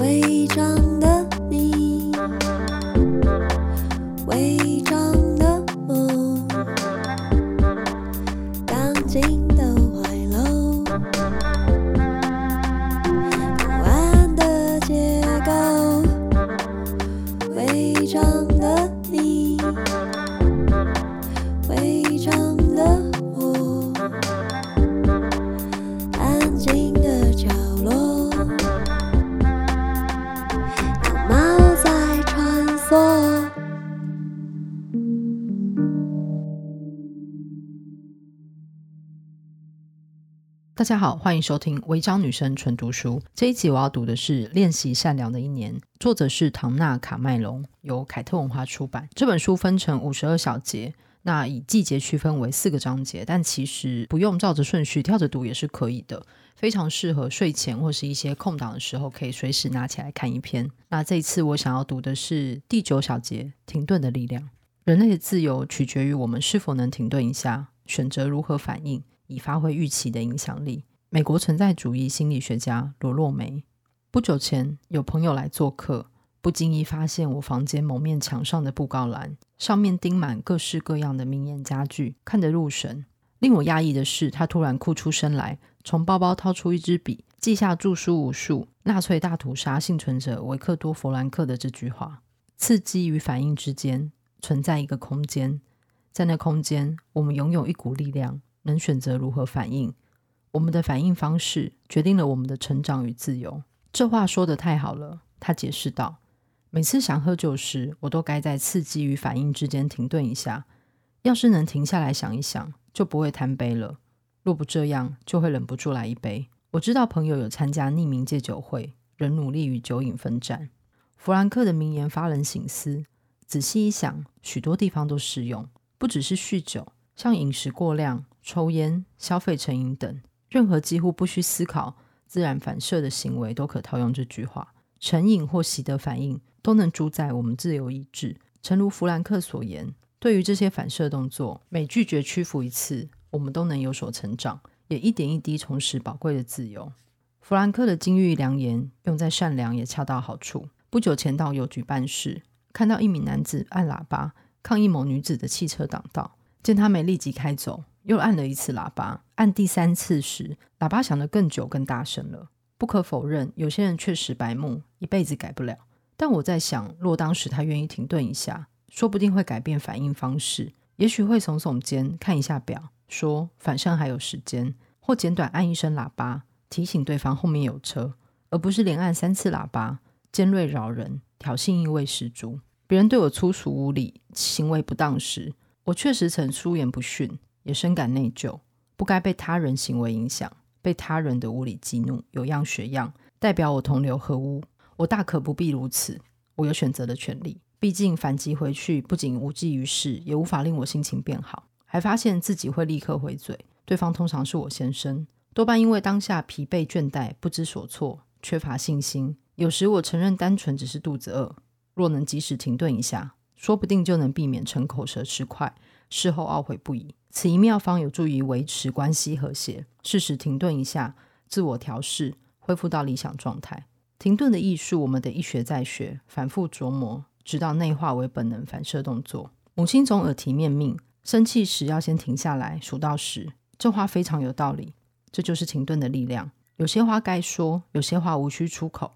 伪装的你，伪装的我，当尽。大家好，欢迎收听《违章女生纯读书》。这一集我要读的是《练习善良的一年》，作者是唐纳·卡麦隆，由凯特文化出版。这本书分成五十二小节，那以季节区分为四个章节，但其实不用照着顺序跳着读也是可以的，非常适合睡前或是一些空档的时候，可以随时拿起来看一篇。那这一次我想要读的是第九小节：停顿的力量。人类的自由取决于我们是否能停顿一下，选择如何反应。以发挥预期的影响力。美国存在主义心理学家罗洛梅。不久前，有朋友来做客，不经意发现我房间某面墙上的布告栏，上面钉满各式各样的名言佳句，看得入神。令我讶异的是，他突然哭出声来，从包包掏出一支笔，记下著书无数：“纳粹大屠杀幸存者维克多·弗兰克的这句话。”刺激与反应之间存在一个空间，在那空间，我们拥有一股力量。能选择如何反应，我们的反应方式决定了我们的成长与自由。这话说得太好了，他解释道。每次想喝酒时，我都该在刺激与反应之间停顿一下。要是能停下来想一想，就不会贪杯了。若不这样，就会忍不住来一杯。我知道朋友有参加匿名戒酒会，仍努力与酒瘾奋战。弗兰克的名言发人省思，仔细一想，许多地方都适用，不只是酗酒，像饮食过量。抽烟、消费成瘾等，任何几乎不需思考、自然反射的行为，都可套用这句话。成瘾或习得反应，都能主宰我们自由意志。诚如弗兰克所言，对于这些反射动作，每拒绝屈服一次，我们都能有所成长，也一点一滴重拾宝贵的自由。弗兰克的金玉良言，用在善良也恰到好处。不久前到邮局办事，看到一名男子按喇叭抗议某女子的汽车挡道，见他没立即开走。又按了一次喇叭，按第三次时，喇叭响得更久、更大声了。不可否认，有些人确实白目，一辈子改不了。但我在想，若当时他愿意停顿一下，说不定会改变反应方式。也许会耸耸肩，看一下表，说反正还有时间，或简短按一声喇叭，提醒对方后面有车，而不是连按三次喇叭，尖锐扰人，挑衅意味十足。别人对我粗俗无礼、行为不当时，我确实曾出言不逊。也深感内疚，不该被他人行为影响，被他人的无理激怒，有样学样，代表我同流合污。我大可不必如此，我有选择的权利。毕竟反击回去不仅无济于事，也无法令我心情变好，还发现自己会立刻回嘴。对方通常是我先生，多半因为当下疲惫倦怠、不知所措、缺乏信心。有时我承认单纯只是肚子饿，若能及时停顿一下，说不定就能避免成口舌之快，事后懊悔不已。此一妙方有助于维持关系和谐，适时停顿一下，自我调试，恢复到理想状态。停顿的艺术，我们得一学再学，反复琢磨，直到内化为本能反射动作。母亲总耳提面命，生气时要先停下来，数到十。这话非常有道理，这就是停顿的力量。有些话该说，有些话无需出口。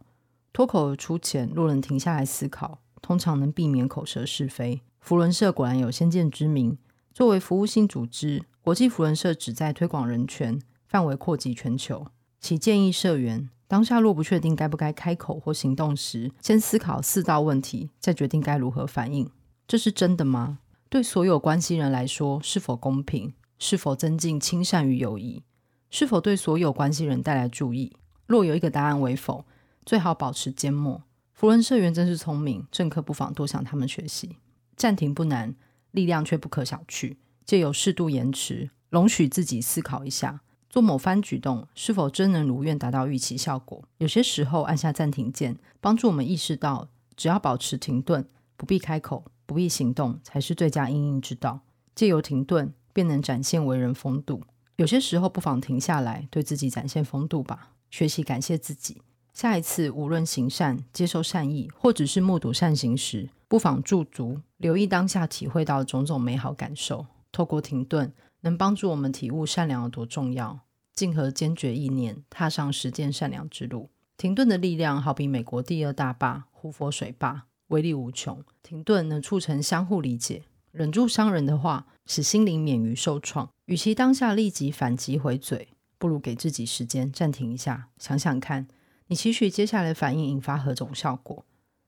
脱口而出前，若能停下来思考，通常能避免口舌是非。扶轮社果然有先见之明。作为服务性组织，国际扶轮社旨在推广人权，范围扩及全球。其建议社员当下若不确定该不该开口或行动时，先思考四道问题，再决定该如何反应。这是真的吗？对所有关系人来说，是否公平？是否增进亲善与友谊？是否对所有关系人带来注意？若有一个答案为否，最好保持缄默。扶轮社员真是聪明，政客不妨多向他们学习。暂停不难。力量却不可小觑，借由适度延迟，容许自己思考一下，做某番举动是否真能如愿达到预期效果？有些时候按下暂停键，帮助我们意识到，只要保持停顿，不必开口，不必行动，才是最佳因应之道。借由停顿，便能展现为人风度。有些时候不妨停下来，对自己展现风度吧。学习感谢自己。下一次无论行善、接受善意，或者是目睹善行时，不妨驻足，留意当下体会到种种美好感受。透过停顿，能帮助我们体悟善良有多重要。静和坚决意念，踏上实践善良之路。停顿的力量，好比美国第二大坝——胡佛水坝，威力无穷。停顿能促成相互理解，忍住伤人的话，使心灵免于受创。与其当下立即反击回嘴，不如给自己时间暂停一下，想想看，你期许接下来反应引发何种效果？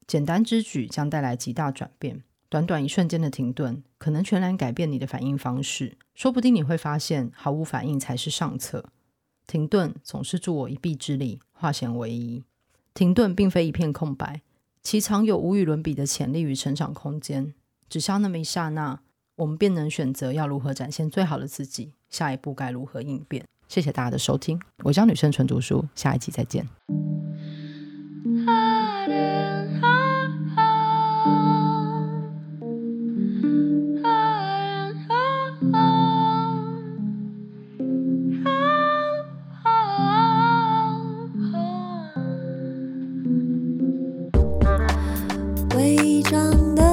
简单之举将带来极大转变。短短一瞬间的停顿，可能全然改变你的反应方式。说不定你会发现，毫无反应才是上策。停顿总是助我一臂之力，化险为夷。停顿并非一片空白，其藏有无与伦比的潜力与成长空间。只需那么一刹那，我们便能选择要如何展现最好的自己，下一步该如何应变。谢谢大家的收听，违章女生纯读书，下一集再见。上的